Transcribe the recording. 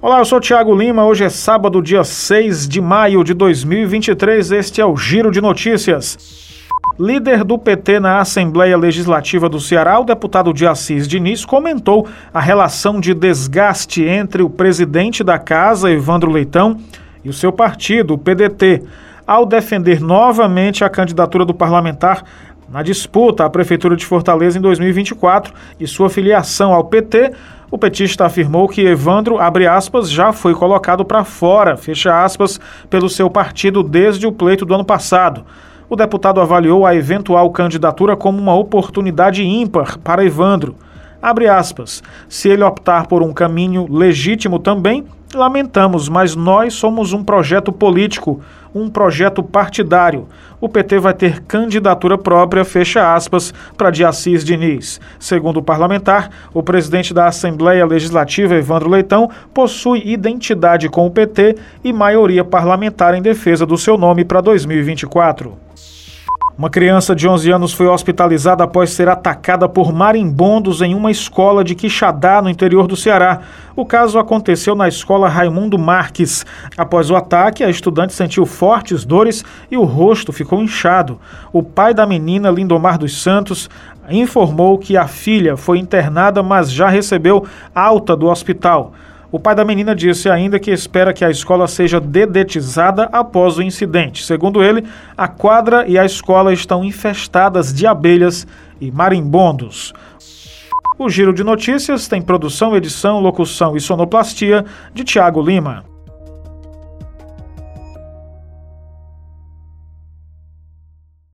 Olá, eu sou Tiago Lima. Hoje é sábado, dia 6 de maio de 2023. Este é o Giro de Notícias. Líder do PT na Assembleia Legislativa do Ceará, o deputado de Assis Diniz, comentou a relação de desgaste entre o presidente da casa, Evandro Leitão, e o seu partido, o PDT, ao defender novamente a candidatura do parlamentar na disputa à Prefeitura de Fortaleza em 2024 e sua filiação ao PT, o petista afirmou que Evandro, abre aspas, já foi colocado para fora, fecha aspas, pelo seu partido desde o pleito do ano passado. O deputado avaliou a eventual candidatura como uma oportunidade ímpar para Evandro. Abre aspas. Se ele optar por um caminho legítimo também, lamentamos, mas nós somos um projeto político, um projeto partidário. O PT vai ter candidatura própria, fecha aspas, para de Assis Diniz. Segundo o parlamentar, o presidente da Assembleia Legislativa, Evandro Leitão, possui identidade com o PT e maioria parlamentar em defesa do seu nome para 2024. Uma criança de 11 anos foi hospitalizada após ser atacada por marimbondos em uma escola de Quixadá, no interior do Ceará. O caso aconteceu na escola Raimundo Marques. Após o ataque, a estudante sentiu fortes dores e o rosto ficou inchado. O pai da menina, Lindomar dos Santos, informou que a filha foi internada, mas já recebeu alta do hospital. O pai da menina disse ainda que espera que a escola seja dedetizada após o incidente. Segundo ele, a quadra e a escola estão infestadas de abelhas e marimbondos. O Giro de Notícias tem produção, edição, locução e sonoplastia de Tiago Lima.